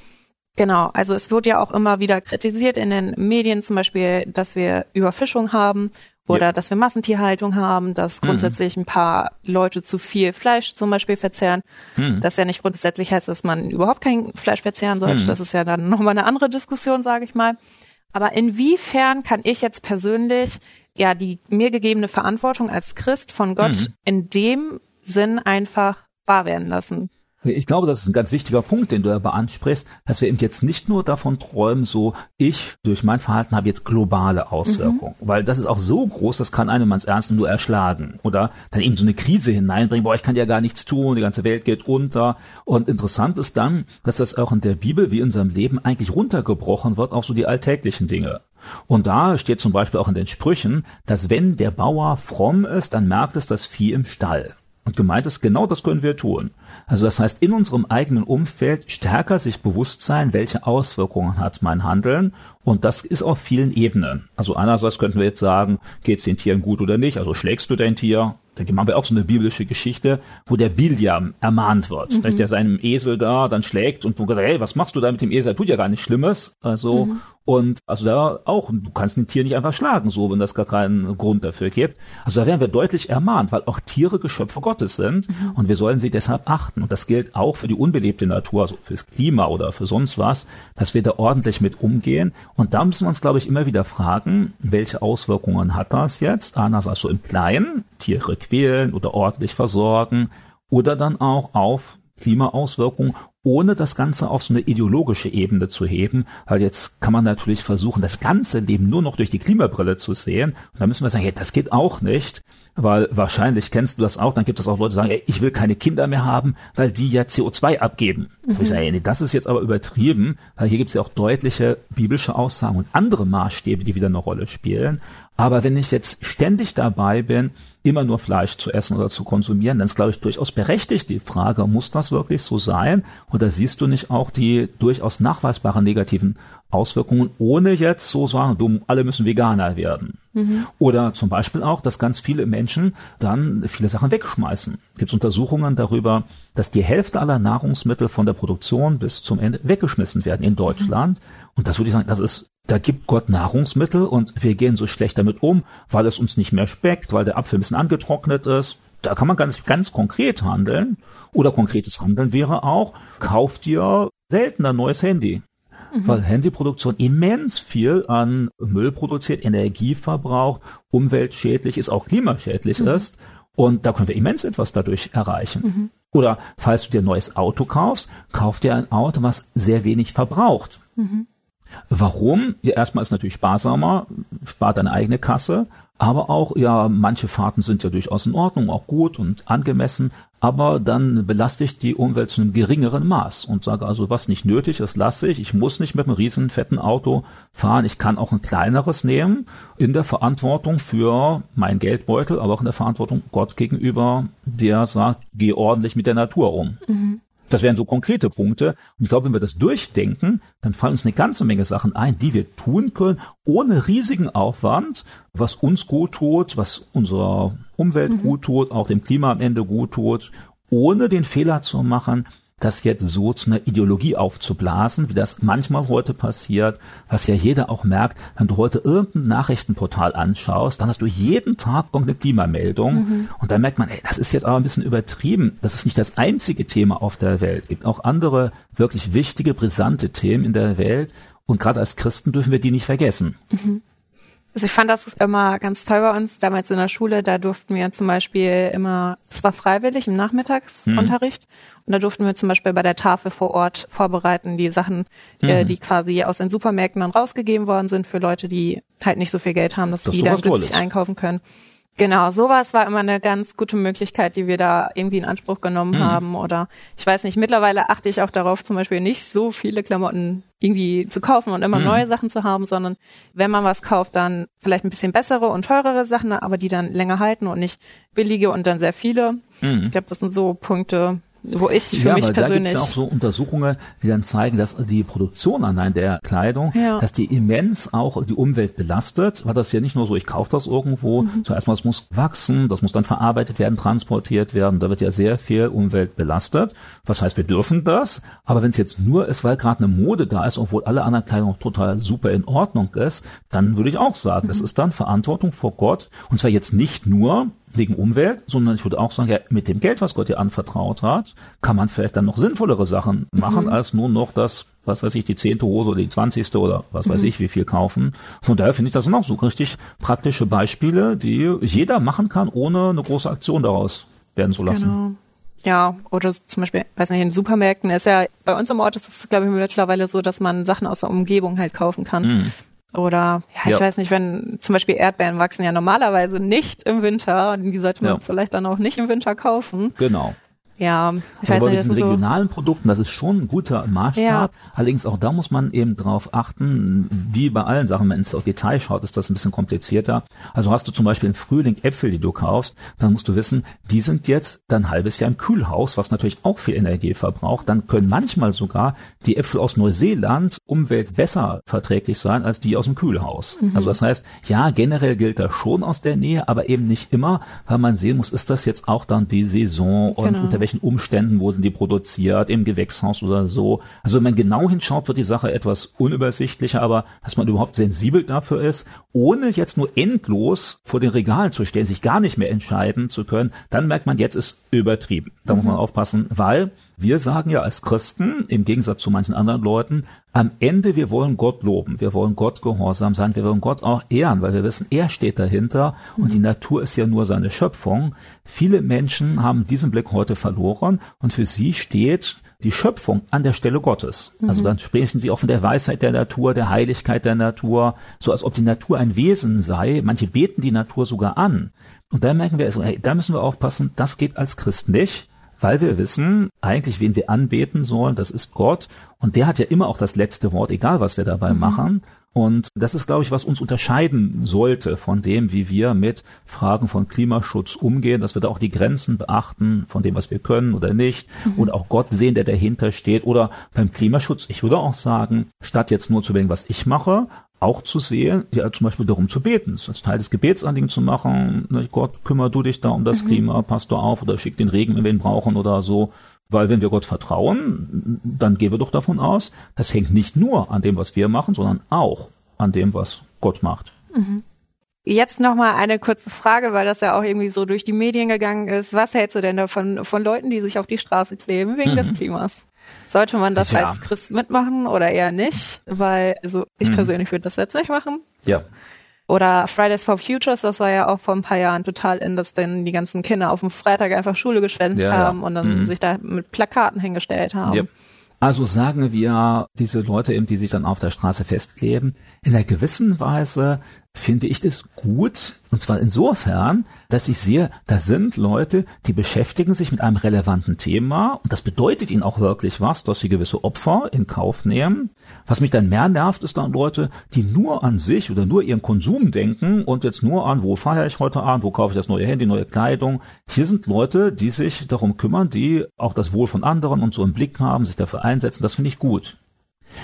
Speaker 3: Genau, also es wird ja auch immer wieder kritisiert in den Medien zum Beispiel, dass wir Überfischung haben oder ja. dass wir Massentierhaltung haben, dass mhm. grundsätzlich ein paar Leute zu viel Fleisch zum Beispiel verzehren. Mhm. Das ja nicht grundsätzlich heißt, dass man überhaupt kein Fleisch verzehren sollte. Mhm. Das ist ja dann (laughs) nochmal eine andere Diskussion, sage ich mal. Aber inwiefern kann ich jetzt persönlich ja die mir gegebene Verantwortung als Christ von Gott mhm. in dem Sinn einfach wahr werden lassen?
Speaker 2: Ich glaube, das ist ein ganz wichtiger Punkt, den du aber ansprichst, dass wir eben jetzt nicht nur davon träumen, so ich durch mein Verhalten habe jetzt globale Auswirkungen, mhm. weil das ist auch so groß, das kann einem ans Ernst nur erschlagen oder dann eben so eine Krise hineinbringen, boah, ich kann ja gar nichts tun, die ganze Welt geht unter. Und interessant ist dann, dass das auch in der Bibel wie in unserem Leben eigentlich runtergebrochen wird, auch so die alltäglichen Dinge. Und da steht zum Beispiel auch in den Sprüchen, dass wenn der Bauer fromm ist, dann merkt es das Vieh im Stall. Und gemeint ist, genau das können wir tun. Also das heißt, in unserem eigenen Umfeld stärker sich bewusst sein, welche Auswirkungen hat mein Handeln. Und das ist auf vielen Ebenen. Also einerseits könnten wir jetzt sagen, geht es den Tieren gut oder nicht? Also schlägst du dein Tier? Da machen wir auch so eine biblische Geschichte, wo der Biliam ermahnt wird. Mhm. Der seinem Esel da dann schlägt und du gesagt, hey, was machst du da mit dem Esel? tut ja gar nichts Schlimmes. Also, mhm. Und also da auch, du kannst ein Tier nicht einfach schlagen, so, wenn das gar keinen Grund dafür gibt. Also da werden wir deutlich ermahnt, weil auch Tiere Geschöpfe Gottes sind mhm. und wir sollen sie deshalb achten. Und das gilt auch für die unbelebte Natur, also fürs Klima oder für sonst was, dass wir da ordentlich mit umgehen. Und da müssen wir uns, glaube ich, immer wieder fragen, welche Auswirkungen hat das jetzt? Einerseits so im Kleinen, Tiere quälen oder ordentlich versorgen oder dann auch auf Klimaauswirkungen, ohne das Ganze auf so eine ideologische Ebene zu heben, weil jetzt kann man natürlich versuchen, das ganze Leben nur noch durch die Klimabrille zu sehen. Und da müssen wir sagen, hey, das geht auch nicht, weil wahrscheinlich kennst du das auch, dann gibt es auch Leute, die sagen, ey, ich will keine Kinder mehr haben, weil die ja CO2 abgeben. Mhm. ich sage, ey, nee, das ist jetzt aber übertrieben, weil hier gibt es ja auch deutliche biblische Aussagen und andere Maßstäbe, die wieder eine Rolle spielen. Aber wenn ich jetzt ständig dabei bin, immer nur Fleisch zu essen oder zu konsumieren, dann ist, glaube ich, durchaus berechtigt die Frage, muss das wirklich so sein? Oder siehst du nicht auch die durchaus nachweisbaren negativen Auswirkungen, ohne jetzt so sagen, du, alle müssen Veganer werden? Mhm. Oder zum Beispiel auch, dass ganz viele Menschen dann viele Sachen wegschmeißen. Gibt es Untersuchungen darüber, dass die Hälfte aller Nahrungsmittel von der Produktion bis zum Ende weggeschmissen werden in Deutschland. Mhm. Und das würde ich sagen, das ist da gibt Gott Nahrungsmittel und wir gehen so schlecht damit um, weil es uns nicht mehr schmeckt, weil der Apfel ein bisschen angetrocknet ist. Da kann man ganz, ganz konkret handeln. Oder konkretes Handeln wäre auch, kauft dir seltener neues Handy. Mhm. Weil Handyproduktion immens viel an Müll produziert, Energie verbraucht, umweltschädlich ist, auch klimaschädlich mhm. ist. Und da können wir immens etwas dadurch erreichen. Mhm. Oder falls du dir ein neues Auto kaufst, kauf dir ein Auto, was sehr wenig verbraucht. Mhm. Warum? Ja, erstmal ist natürlich sparsamer, spart deine eigene Kasse, aber auch, ja, manche Fahrten sind ja durchaus in Ordnung, auch gut und angemessen, aber dann belaste ich die Umwelt zu einem geringeren Maß und sage also, was nicht nötig ist, lasse ich. Ich muss nicht mit einem riesen fetten Auto fahren. Ich kann auch ein kleineres nehmen in der Verantwortung für meinen Geldbeutel, aber auch in der Verantwortung Gott gegenüber, der sagt, geh ordentlich mit der Natur um. Mhm. Das wären so konkrete Punkte. Und ich glaube, wenn wir das durchdenken, dann fallen uns eine ganze Menge Sachen ein, die wir tun können, ohne riesigen Aufwand, was uns gut tut, was unserer Umwelt mhm. gut tut, auch dem Klima am Ende gut tut, ohne den Fehler zu machen, das jetzt so zu einer Ideologie aufzublasen, wie das manchmal heute passiert, was ja jeder auch merkt, wenn du heute irgendein Nachrichtenportal anschaust, dann hast du jeden Tag irgendeine Klimameldung mhm. und dann merkt man, ey, das ist jetzt aber ein bisschen übertrieben. Das ist nicht das einzige Thema auf der Welt. Es gibt auch andere wirklich wichtige, brisante Themen in der Welt und gerade als Christen dürfen wir die nicht vergessen.
Speaker 3: Mhm. Also ich fand das immer ganz toll bei uns. Damals in der Schule, da durften wir zum Beispiel immer, das war freiwillig im Nachmittagsunterricht. Mhm. Und da durften wir zum Beispiel bei der Tafel vor Ort vorbereiten, die Sachen, äh, mhm. äh, die quasi aus den Supermärkten dann rausgegeben worden sind für Leute, die halt nicht so viel Geld haben, dass das die dann günstig einkaufen können. Genau, sowas war immer eine ganz gute Möglichkeit, die wir da irgendwie in Anspruch genommen mhm. haben. Oder ich weiß nicht, mittlerweile achte ich auch darauf, zum Beispiel nicht so viele Klamotten irgendwie zu kaufen und immer mhm. neue Sachen zu haben, sondern wenn man was kauft, dann vielleicht ein bisschen bessere und teurere Sachen, aber die dann länger halten und nicht billige und dann sehr viele. Mhm. Ich glaube, das sind so Punkte, wo ich für
Speaker 2: ja,
Speaker 3: mich persönlich.
Speaker 2: Da gibt es ja auch so Untersuchungen, die dann zeigen, dass die Produktion allein der Kleidung, ja. dass die immens auch die Umwelt belastet, weil das ja nicht nur so, ich kaufe das irgendwo, mhm. zuerst mal, es muss wachsen, das muss dann verarbeitet werden, transportiert werden, da wird ja sehr viel Umwelt belastet. Was heißt, wir dürfen das, aber wenn es jetzt nur ist, weil gerade eine Mode da ist, obwohl alle anderen Kleidung total super in Ordnung ist, dann würde ich auch sagen, mhm. das ist dann Verantwortung vor Gott und zwar jetzt nicht nur wegen Umwelt, sondern ich würde auch sagen, ja, mit dem Geld, was Gott dir anvertraut hat, kann man vielleicht dann noch sinnvollere Sachen machen, mhm. als nur noch das, was weiß ich, die zehnte Hose oder die zwanzigste oder was weiß mhm. ich, wie viel kaufen. Von daher finde ich, das sind auch so richtig praktische Beispiele, die jeder machen kann, ohne eine große Aktion daraus werden zu lassen. Genau.
Speaker 3: Ja, oder zum Beispiel, weiß nicht, in Supermärkten ist ja, bei uns im Ort ist es, glaube ich, mittlerweile so, dass man Sachen aus der Umgebung halt kaufen kann. Mm. Oder, ja, ich ja. weiß nicht, wenn zum Beispiel Erdbeeren wachsen ja normalerweise nicht im Winter und die sollte man ja. vielleicht dann auch nicht im Winter kaufen.
Speaker 2: Genau.
Speaker 3: Ja,
Speaker 2: ich weiß Aber nicht, bei diesen regionalen so Produkten, das ist schon ein guter Maßstab. Ja. Allerdings auch da muss man eben drauf achten, wie bei allen Sachen, wenn es auf Detail schaut, ist das ein bisschen komplizierter. Also hast du zum Beispiel im Frühling Äpfel, die du kaufst, dann musst du wissen, die sind jetzt dann ein halbes Jahr im Kühlhaus, was natürlich auch viel Energie verbraucht. Dann können manchmal sogar die Äpfel aus Neuseeland Umwelt besser verträglich sein als die aus dem Kühlhaus. Mhm. Also das heißt, ja, generell gilt das schon aus der Nähe, aber eben nicht immer, weil man sehen muss, ist das jetzt auch dann die Saison und genau. unter welchen Umständen wurden die produziert, im Gewächshaus oder so. Also wenn man genau hinschaut, wird die Sache etwas unübersichtlicher, aber dass man überhaupt sensibel dafür ist, ohne jetzt nur endlos vor den Regalen zu stehen, sich gar nicht mehr entscheiden zu können, dann merkt man, jetzt ist übertrieben. Da mhm. muss man mhm. aufpassen, weil wir sagen ja als Christen, im Gegensatz zu manchen anderen Leuten, am Ende, wir wollen Gott loben, wir wollen Gott gehorsam sein, wir wollen Gott auch ehren, weil wir wissen, er steht dahinter und mhm. die Natur ist ja nur seine Schöpfung. Viele Menschen haben diesen Blick heute verloren und für sie steht die Schöpfung an der Stelle Gottes. Also mhm. Also dann sprechen sie auch von der Weisheit der Natur, der Heiligkeit der Natur, so als ob die Natur ein Wesen sei. Manche beten die Natur sogar an. Und da merken wir, also, hey, da müssen wir aufpassen, das geht als Christ nicht weil wir wissen, eigentlich wen wir anbeten sollen, das ist Gott und der hat ja immer auch das letzte Wort, egal was wir dabei mhm. machen. Und das ist, glaube ich, was uns unterscheiden sollte von dem, wie wir mit Fragen von Klimaschutz umgehen, dass wir da auch die Grenzen beachten von dem, was wir können oder nicht, mhm. und auch Gott sehen, der dahinter steht. Oder beim Klimaschutz, ich würde auch sagen, statt jetzt nur zu überlegen, was ich mache, auch zu sehen, ja zum Beispiel darum zu beten, es als Teil des Gebetsanliegens zu machen, ne, Gott, kümmer du dich da um das mhm. Klima, pass du auf oder schick den Regen, wenn wir ihn brauchen oder so. Weil wenn wir Gott vertrauen, dann gehen wir doch davon aus, das hängt nicht nur an dem, was wir machen, sondern auch an dem, was Gott macht.
Speaker 3: Mhm. Jetzt nochmal eine kurze Frage, weil das ja auch irgendwie so durch die Medien gegangen ist. Was hältst du denn davon von Leuten, die sich auf die Straße kleben wegen mhm. des Klimas? Sollte man das ja. als Christ mitmachen oder eher nicht? Weil, also ich mhm. persönlich würde das jetzt nicht machen.
Speaker 2: Ja.
Speaker 3: Oder Fridays for Futures, das war ja auch vor ein paar Jahren total in, dass dann die ganzen Kinder auf dem Freitag einfach Schule geschwänzt ja, haben ja. und dann mhm. sich da mit Plakaten hingestellt haben. Ja.
Speaker 2: Also sagen wir, diese Leute eben, die sich dann auf der Straße festkleben, in einer gewissen Weise finde ich das gut. Und zwar insofern, dass ich sehe, da sind Leute, die beschäftigen sich mit einem relevanten Thema. Und das bedeutet ihnen auch wirklich was, dass sie gewisse Opfer in Kauf nehmen. Was mich dann mehr nervt, ist dann Leute, die nur an sich oder nur ihren Konsum denken und jetzt nur an, wo feiere ich heute Abend, wo kaufe ich das neue Handy, neue Kleidung. Hier sind Leute, die sich darum kümmern, die auch das Wohl von anderen und so im Blick haben, sich dafür einsetzen. Das finde ich gut.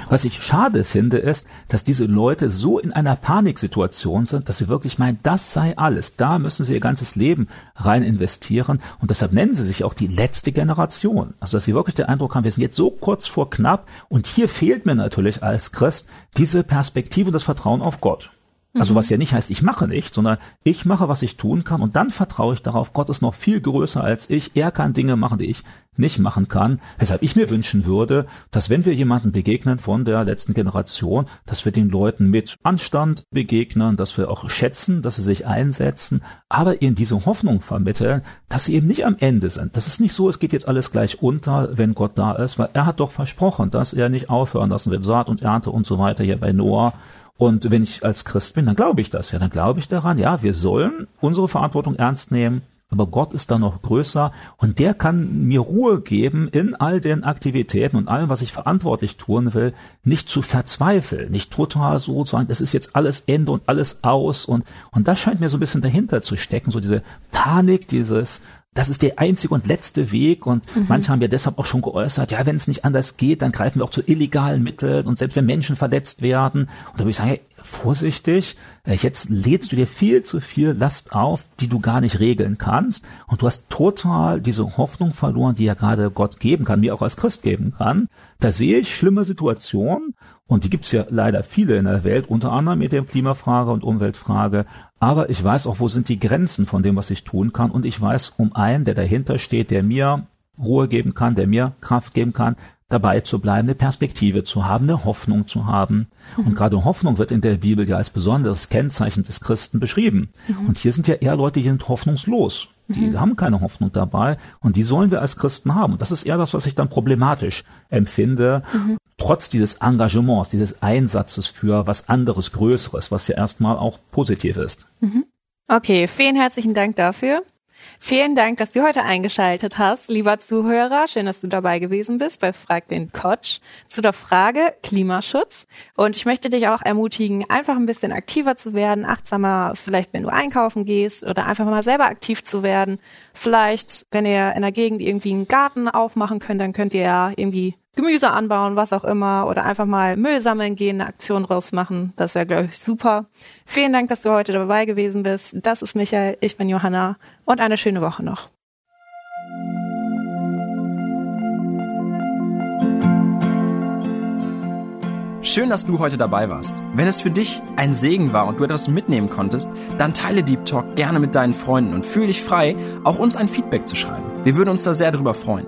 Speaker 2: Was ich schade finde, ist, dass diese Leute so in einer Paniksituation sind, dass sie wirklich meinen, das sei alles. Da müssen sie ihr ganzes Leben rein investieren. Und deshalb nennen sie sich auch die letzte Generation. Also, dass sie wirklich den Eindruck haben, wir sind jetzt so kurz vor knapp. Und hier fehlt mir natürlich als Christ diese Perspektive und das Vertrauen auf Gott. Also mhm. was ja nicht heißt, ich mache nicht, sondern ich mache, was ich tun kann und dann vertraue ich darauf, Gott ist noch viel größer als ich, er kann Dinge machen, die ich nicht machen kann. Weshalb ich mir wünschen würde, dass wenn wir jemanden begegnen von der letzten Generation, dass wir den Leuten mit Anstand begegnen, dass wir auch schätzen, dass sie sich einsetzen, aber ihnen diese Hoffnung vermitteln, dass sie eben nicht am Ende sind. Das ist nicht so, es geht jetzt alles gleich unter, wenn Gott da ist, weil er hat doch versprochen, dass er nicht aufhören lassen wird, Saat und Ernte und so weiter hier bei Noah und wenn ich als Christ bin, dann glaube ich das ja. Dann glaube ich daran, ja, wir sollen unsere Verantwortung ernst nehmen. Aber Gott ist da noch größer und der kann mir Ruhe geben in all den Aktivitäten und allem, was ich verantwortlich tun will, nicht zu verzweifeln, nicht total so zu sagen, das ist jetzt alles Ende und alles aus und, und das scheint mir so ein bisschen dahinter zu stecken, so diese Panik, dieses, das ist der einzige und letzte Weg und mhm. manche haben ja deshalb auch schon geäußert, ja, wenn es nicht anders geht, dann greifen wir auch zu illegalen Mitteln und selbst wenn Menschen verletzt werden. Und da würde ich sagen, vorsichtig, äh, jetzt lädst du dir viel zu viel Last auf, die du gar nicht regeln kannst und du hast total diese Hoffnung verloren, die ja gerade Gott geben kann, mir auch als Christ geben kann. Da sehe ich schlimme Situationen und die gibt's ja leider viele in der Welt, unter anderem mit der Klimafrage und Umweltfrage. Aber ich weiß auch, wo sind die Grenzen von dem, was ich tun kann. Und ich weiß um einen, der dahinter steht, der mir Ruhe geben kann, der mir Kraft geben kann, dabei zu bleiben, eine Perspektive zu haben, eine Hoffnung zu haben. Mhm. Und gerade Hoffnung wird in der Bibel ja als besonderes Kennzeichen des Christen beschrieben. Mhm. Und hier sind ja eher Leute, die sind hoffnungslos. Die mhm. haben keine Hoffnung dabei und die sollen wir als Christen haben. Und das ist eher das, was ich dann problematisch empfinde. Mhm. Trotz dieses Engagements, dieses Einsatzes für was anderes, Größeres, was ja erstmal auch positiv ist.
Speaker 3: Mhm. Okay, vielen herzlichen Dank dafür. Vielen Dank, dass du heute eingeschaltet hast, lieber Zuhörer. Schön, dass du dabei gewesen bist bei Frag den Coach zu der Frage Klimaschutz. Und ich möchte dich auch ermutigen, einfach ein bisschen aktiver zu werden, achtsamer, vielleicht wenn du einkaufen gehst oder einfach mal selber aktiv zu werden. Vielleicht, wenn ihr in der Gegend irgendwie einen Garten aufmachen könnt, dann könnt ihr ja irgendwie Gemüse anbauen, was auch immer, oder einfach mal Müll sammeln gehen, eine Aktion rausmachen. Das wäre, glaube ich, super. Vielen Dank, dass du heute dabei gewesen bist. Das ist Michael, ich bin Johanna und eine schöne Woche noch.
Speaker 4: Schön, dass du heute dabei warst. Wenn es für dich ein Segen war und du etwas mitnehmen konntest, dann teile Deep Talk gerne mit deinen Freunden und fühle dich frei, auch uns ein Feedback zu schreiben. Wir würden uns da sehr darüber freuen.